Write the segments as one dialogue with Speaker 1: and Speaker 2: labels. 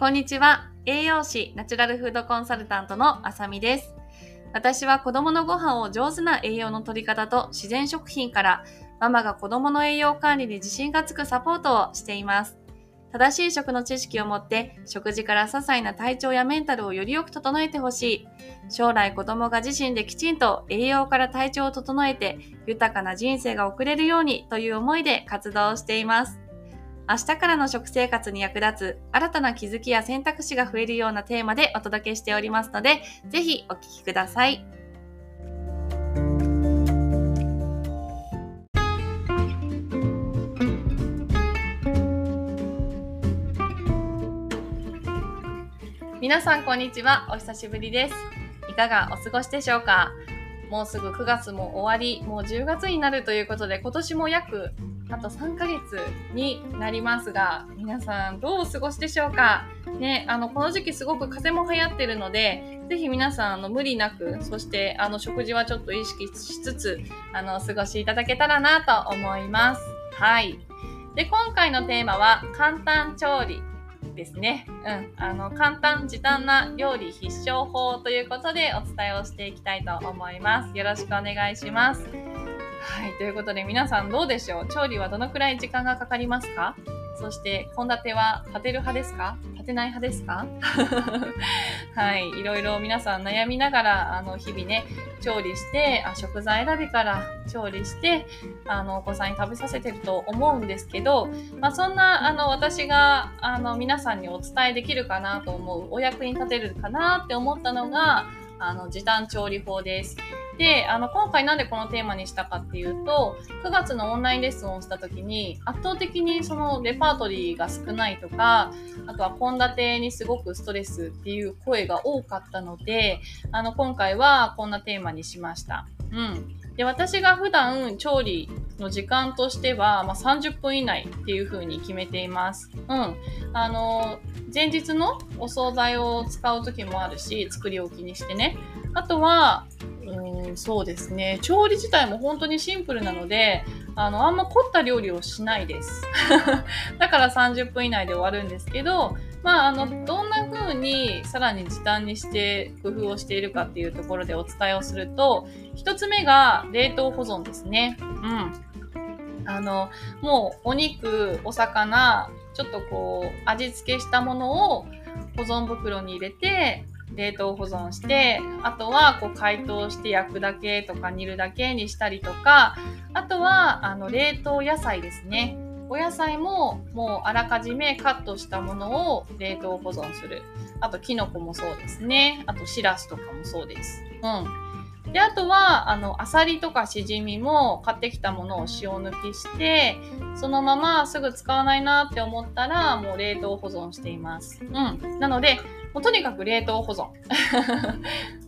Speaker 1: こんにちは。栄養士、ナチュラルフードコンサルタントのあさみです。私は子供のご飯を上手な栄養の取り方と自然食品からママが子供の栄養管理に自信がつくサポートをしています。正しい食の知識を持って食事から些細な体調やメンタルをよりよく整えてほしい。将来子供が自身できちんと栄養から体調を整えて豊かな人生が送れるようにという思いで活動しています。明日からの食生活に役立つ新たな気づきや選択肢が増えるようなテーマでお届けしておりますので、ぜひお聞きください。皆さんこんにちは。お久しぶりです。いかがお過ごしでしょうか？もうすぐ9月も終わり、もう10月になるということで、今年も約あと3ヶ月になりますが、皆さんどうお過ごしでしょうか？ね、あの、この時期すごく風邪も流行ってるので、ぜひ皆さん、あの、無理なく、そして、あの、食事はちょっと意識しつつ、あの、お過ごしいただけたらなと思います。はい。で、今回のテーマは、簡単調理ですね。うん。あの、簡単、時短な料理必勝法ということでお伝えをしていきたいと思います。よろしくお願いします。はい。ということで皆さんどうでしょう？調理はどのくらい時間がかかりますか？そして、献立は立てる派ですか？立てない派ですか？はい。いろいろ皆さん悩みながら、あの、日々ね、調理して、あ食材選びから調理して、あの、お子さんに食べさせてると思うんですけど、まあ、そんな、あの、私が、あの、皆さんにお伝えできるかなと思う、お役に立てるかなって思ったのが、あの、時短調理法です。で、あの、今回なんでこのテーマにしたかっていうと、9月のオンラインレッスンをした時に、圧倒的にそのレパートリーが少ないとか、あとは献立にすごくストレスっていう声が多かったので、あの、今回はこんなテーマにしました。うん。で、私が普段調理の時間としては、まあ、30分以内っていう風に決めています。うん。あの、前日のお惣菜を使う時もあるし、作り置きにしてね。あとは、うん、そうですね。調理自体も本当にシンプルなので、あの、あんま凝った料理をしないです。だから30分以内で終わるんですけど、まあ、あの、どんな風にさらに時短にして工夫をしているかっていうところでお伝えをすると、一つ目が冷凍保存ですね。うん。あの、もうお肉、お魚、ちょっとこう、味付けしたものを保存袋に入れて、冷凍保存して、あとはこう解凍して焼くだけとか煮るだけにしたりとか、あとはあの冷凍野菜ですね。お野菜ももうあらかじめカットしたものを冷凍保存する。あとキノコもそうですね。あとしらすとかもそうです。うん。で、あとは、あの、アサリとかしじみも買ってきたものを塩抜きして、そのまますぐ使わないなって思ったら、もう冷凍保存しています。うん。なので、もうとにかく冷凍保存。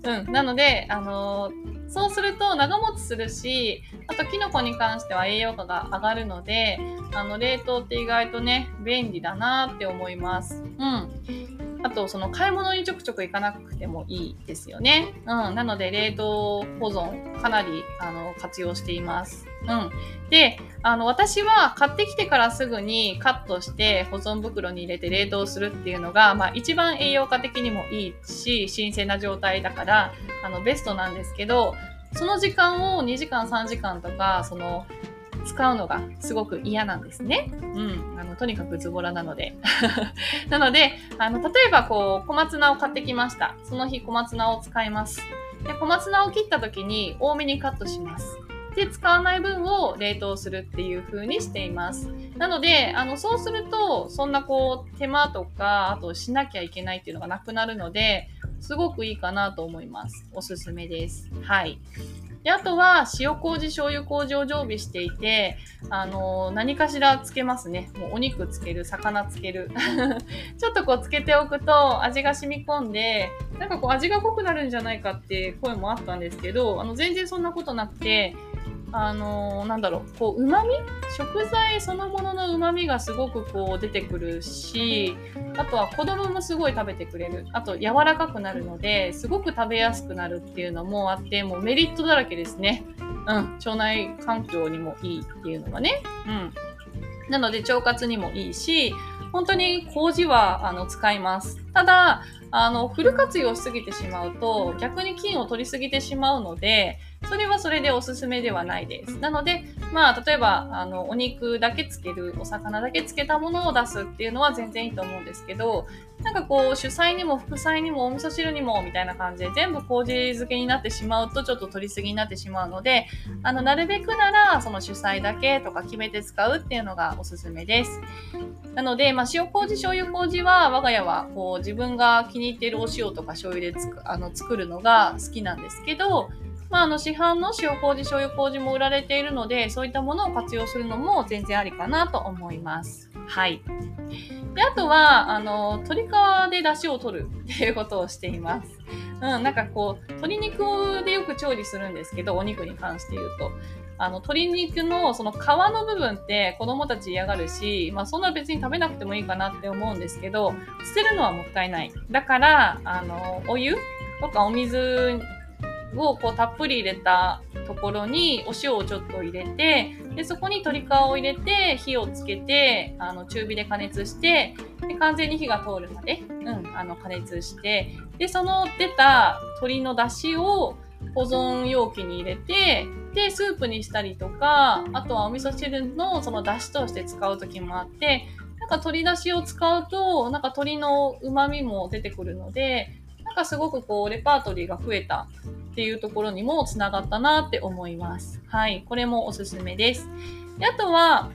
Speaker 1: うん。なので、あのー、そうすると長持ちするし、あとキノコに関しては栄養価が上がるので、あの、冷凍って意外とね、便利だなって思います。うん。あと、その買い物にちょくちょく行かなくてもいいですよね。うん。なので、冷凍保存、かなり、あの、活用しています。うん。で、あの、私は買ってきてからすぐにカットして保存袋に入れて冷凍するっていうのが、まあ一番栄養価的にもいいし、新鮮な状態だから、あの、ベストなんですけど、その時間を2時間3時間とか、その、使うのがすごく嫌なんですね。うん。あの、とにかくズボラなので。なので、あの、例えばこう、小松菜を買ってきました。その日小松菜を使います。で、小松菜を切った時に多めにカットします。で、使わない分を冷凍するっていう風にしています。なので、あの、そうすると、そんなこう、手間とか、あとしなきゃいけないっていうのがなくなるので、すごくいいかなと思います。おすすめです。はい。で、あとは、塩麹、醤油麹を常備していて、あの、何かしらつけますね。もうお肉つける、魚つける。ちょっとこうつけておくと味が染み込んで、なんかこう味が濃くなるんじゃないかって声もあったんですけど、あの、全然そんなことなくて、あのー、なんだろう、こう、旨味？食材そのものの旨味がすごくこう出てくるし、あとは子供もすごい食べてくれる。あと柔らかくなるので、すごく食べやすくなるっていうのもあって、もうメリットだらけですね。うん。腸内環境にもいいっていうのがね。うん。なので腸活にもいいし、本当に麹はあの使います。ただ、あの、フル活用しすぎてしまうと、逆に菌を取りすぎてしまうので、それはそれでおすすめではないです。なので、まあ、例えば、あの、お肉だけつける、お魚だけつけたものを出すっていうのは全然いいと思うんですけど、なんかこう、主菜にも副菜にもお味噌汁にもみたいな感じで全部麹漬けになってしまうとちょっと取りすぎになってしまうので、あの、なるべくなら、その主菜だけとか決めて使うっていうのがおすすめです。なので、まあ、塩麹、醤油麹は、我が家は、こう、自分が気に入っているお塩とか醤油でつくあの作るのが好きなんですけど、まあ、あの、市販の塩麹、醤油麹も売られているので、そういったものを活用するのも全然ありかなと思います。はい。で、あとは、あの、鶏皮で出汁を取る っていうことをしています。うん、なんかこう、鶏肉でよく調理するんですけど、お肉に関して言うと。あの、鶏肉のその皮の部分って子供たち嫌がるし、まあそんな別に食べなくてもいいかなって思うんですけど、捨てるのはもったいない。だから、あの、お湯とかお水をこうたっぷり入れたところにお塩をちょっと入れて、で、そこに鶏皮を入れて火をつけて、あの、中火で加熱して、で、完全に火が通るまで、うん、あの、加熱して、で、その出た鶏の出汁を保存容器に入れて、で、スープにしたりとか、あとはお味噌汁のその出汁として使う時もあって、なんか鶏出汁を使うと、なんか鶏の旨味も出てくるので、なんかすごくこう、レパートリーが増えたっていうところにもつながったなって思います。はい。これもおすすめです。であとは、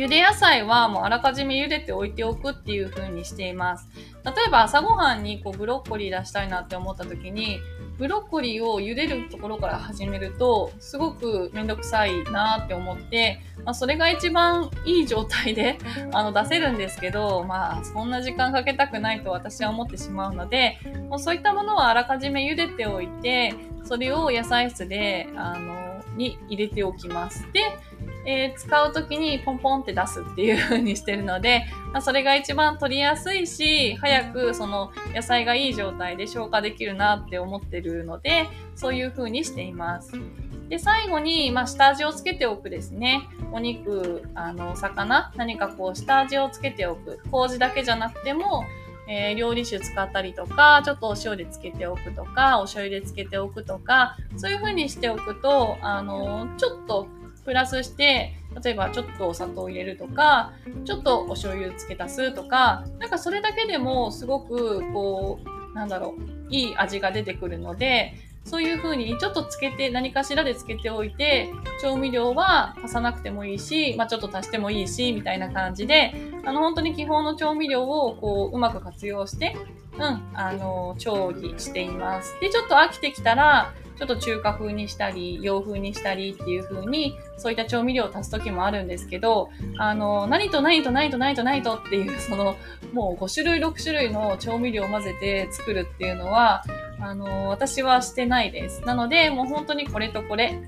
Speaker 1: 茹で野菜はもうあらかじめ茹でておいておくっていう風にしています。例えば朝ごはんにこうブロッコリー出したいなって思った時に、ブロッコリーを茹でるところから始めると、すごくめんどくさいなって思って、まあ、それが一番いい状態であの出せるんですけど、まあ、そんな時間かけたくないと私は思ってしまうので、もうそういったものはあらかじめ茹でておいて、それを野菜室で、あの、に入れておきます。で、えー、使う時にポンポンって出すっていう風にしてるので、まあ、それが一番取りやすいし、早くその野菜がいい状態で消化できるなって思ってるので、そういう風にしています。で、最後に、まあ、下味をつけておくですね。お肉、あの、魚、何かこう、下味をつけておく。麹だけじゃなくても、えー、料理酒使ったりとか、ちょっとお塩でつけておくとか、お醤油でつけておくとか、そういう風にしておくと、あの、ちょっとプラスして、例えばちょっとお砂糖を入れるとか、ちょっとお醤油付け足すとか、なんかそれだけでもすごくこう、なんだろう、いい味が出てくるので、そういう風にちょっとつけて、何かしらでつけておいて、調味料は足さなくてもいいし、まあちょっと足してもいいし、みたいな感じで、あの本当に基本の調味料をこう、うまく活用して、うん、あの、調理しています。で、ちょっと飽きてきたら、ちょっと中華風にしたり、洋風にしたりっていう風に、そういった調味料を足す時もあるんですけど、あの、何と何と何と何と何とっていう、その、もう5種類6種類の調味料を混ぜて作るっていうのは、あの、私はしてないです。なので、もう本当にこれとこれ、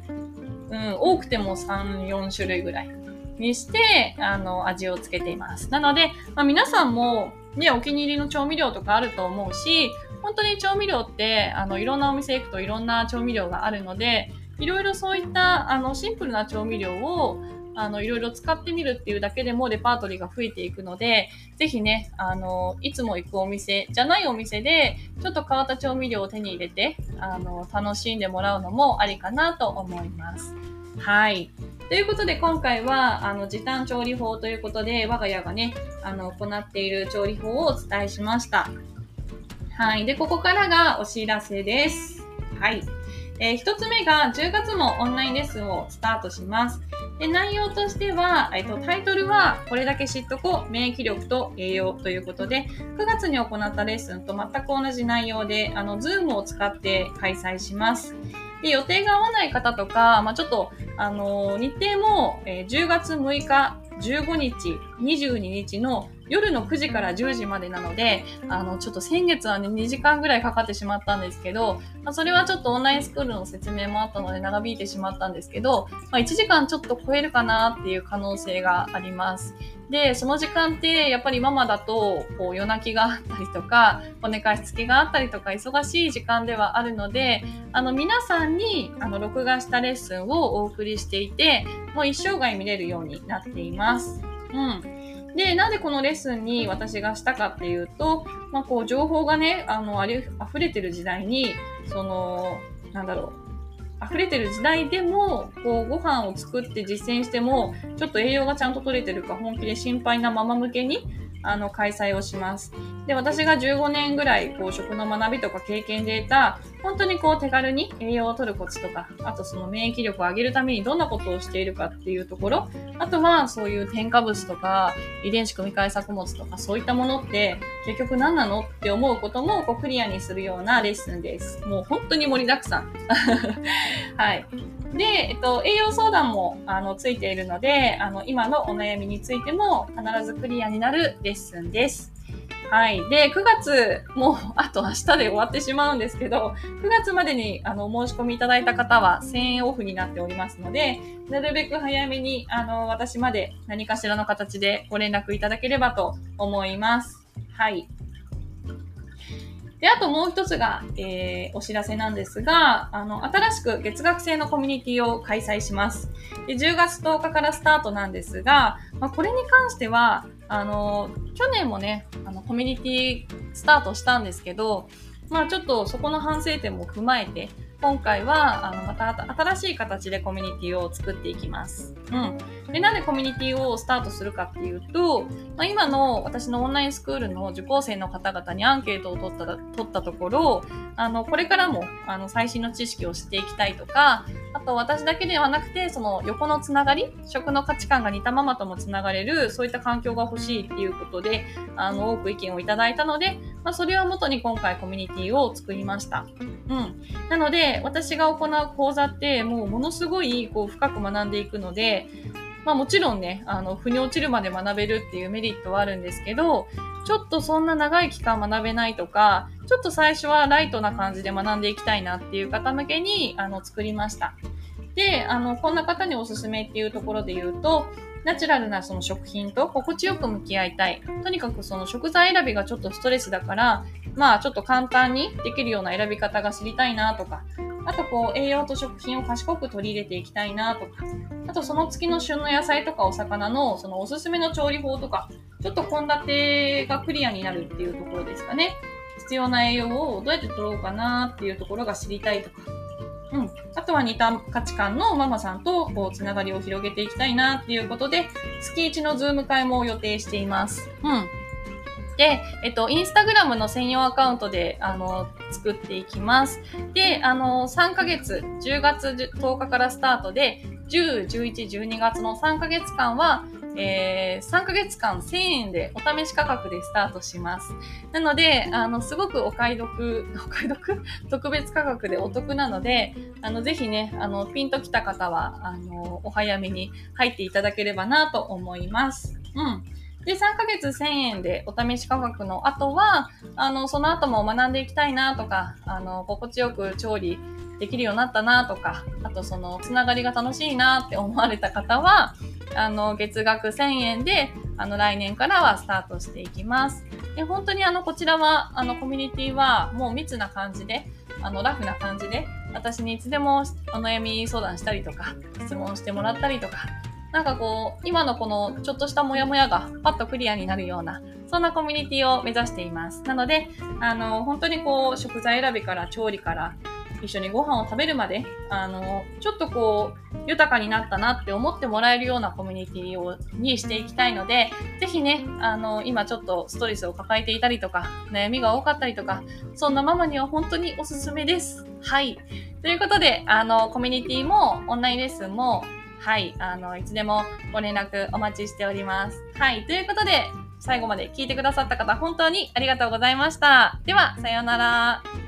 Speaker 1: うん、多くても3、4種類ぐらいにして、あの、味をつけています。なので、まあ、皆さんも、ね、お気に入りの調味料とかあると思うし、本当に調味料って、あの、いろんなお店行くといろんな調味料があるので、いろいろそういった、あの、シンプルな調味料を、あの、いろいろ使ってみるっていうだけでもレパートリーが増えていくので、ぜひね、あの、いつも行くお店じゃないお店で、ちょっと変わった調味料を手に入れて、あの、楽しんでもらうのもありかなと思います。はい。ということで、今回は、あの、時短調理法ということで、我が家がね、あの、行っている調理法をお伝えしました。はい。で、ここからがお知らせです。はい。えー、一つ目が10月もオンラインレッスンをスタートします。で内容としては、えっと、タイトルはこれだけ知っとこう免疫力と栄養ということで9月に行ったレッスンと全く同じ内容であの Zoom を使って開催します。で予定が合わない方とか、まあ、ちょっとあの日程も、え、10月6日15日、22日の夜の9時から10時までなので、あの、ちょっと先月はね、2時間ぐらいかかってしまったんですけど、まあ、それはちょっとオンラインスクールの説明もあったので長引いてしまったんですけど、まあ、1時間ちょっと超えるかなっていう可能性があります。で、その時間って、やっぱりママだと、こう、夜泣きがあったりとか、お寝かしつけがあったりとか、忙しい時間ではあるので、あの、皆さんに、あの、録画したレッスンをお送りしていて、もう一生涯見れるようになっています。うん。で、なんでこのレッスンに私がしたかっていうと、まあ、こう、情報がね、あの、あり、溢れてる時代に、その、なんだろう、溢れてる時代でも、こう、ご飯を作って実践しても、ちょっと栄養がちゃんと取れてるか本気で心配なママ向けに、あの、開催をします。で、私が15年ぐらい、こう、食の学びとか経験で得た、本当にこう、手軽に栄養を取るコツとか、あとその免疫力を上げるためにどんなことをしているかっていうところ、あとは、そういう添加物とか、遺伝子組み換え作物とか、そういったものって、結局何なのって思うことも、こう、クリアにするようなレッスンです。もう本当に盛りだくさん。はい。で、えっと、栄養相談も、あの、ついているので、あの、今のお悩みについても必ずクリアになるレッスンです。はい。で、9月、もう、あと明日で終わってしまうんですけど、9月までに、あのお、申し込みいただいた方は1000円オフになっておりますので、なるべく早めに、あの、私まで何かしらの形でご連絡いただければと思います。はい。で、あともう一つが、えー、お知らせなんですが、あの、新しく月額制のコミュニティを開催します。で、10月10日からスタートなんですが、まあ、これに関しては、あの、去年もね、あの、コミュニティスタートしたんですけど、まあちょっとそこの反省点も踏まえて、今回は、あの、また新しい形でコミュニティを作っていきます。うん。で、なんでコミュニティをスタートするかっていうと、まあ、今の私のオンラインスクールの受講生の方々にアンケートを取った取ったところ、あの、これからも、あの、最新の知識を知っていきたいとか、あと私だけではなくて、その横のつながり、食の価値観が似たままともつながれる、そういった環境が欲しいっていうことで、あの、多く意見をいただいたので、まあ、それをもとに今回コミュニティを作りました。うん。なので、私が行う講座って、もうものすごい、こう、深く学んでいくので、まあもちろんね、あの、腑に落ちるまで学べるっていうメリットはあるんですけど、ちょっとそんな長い期間学べないとか、ちょっと最初はライトな感じで学んでいきたいなっていう方向けに、あの、作りました。で、あの、こんな方におすすめっていうところで言うと、ナチュラルなその食品と心地よく向き合いたい。とにかくその食材選びがちょっとストレスだから、まあちょっと簡単にできるような選び方が知りたいなとか、あとこう栄養と食品を賢く取り入れていきたいなとか、あとその月の旬の野菜とかお魚のそのおすすめの調理法とか、ちょっと献立がクリアになるっていうところですかね。必要な栄養をどうやって取ろうかなっていうところが知りたいとか、うん。あとは似た価値観のママさんとこうつながりを広げていきたいなっていうことで、月1のズーム会も予定しています。うん。で、えっと、インスタグラムの専用アカウントで、あの、作っていきます。で、あの、3ヶ月、10月10日からスタートで、10、11、12月の3ヶ月間は、えー、3ヶ月間1000円でお試し価格でスタートします。なので、あの、すごくお買い得、お買い得？特別価格でお得なので、あの、ぜひね、あの、ピンときた方は、あの、お早めに入っていただければなと思います。うん。で、3ヶ月1000円でお試し価格の後は、あの、その後も学んでいきたいなとか、あの、心地よく調理できるようになったなとか、あとその、つながりが楽しいなって思われた方は、あの、月額1000円で、あの、来年からはスタートしていきます。で、本当にあの、こちらは、あの、コミュニティは、もう密な感じで、あの、ラフな感じで、私にいつでもお悩み相談したりとか、質問してもらったりとか、なんかこう、今のこのちょっとしたモヤモヤがパッとクリアになるような、そんなコミュニティを目指しています。なので、あの、本当にこう、食材選びから調理から、一緒にご飯を食べるまで、あの、ちょっとこう、豊かになったなって思ってもらえるようなコミュニティを、にしていきたいので、ぜひね、あの、今ちょっとストレスを抱えていたりとか、悩みが多かったりとか、そんなママには本当におすすめです。はい。ということで、あの、コミュニティも、オンラインレッスンも、はい、あの、いつでもご連絡お待ちしております。はい、ということで、最後まで聞いてくださった方、本当にありがとうございました。では、さようなら。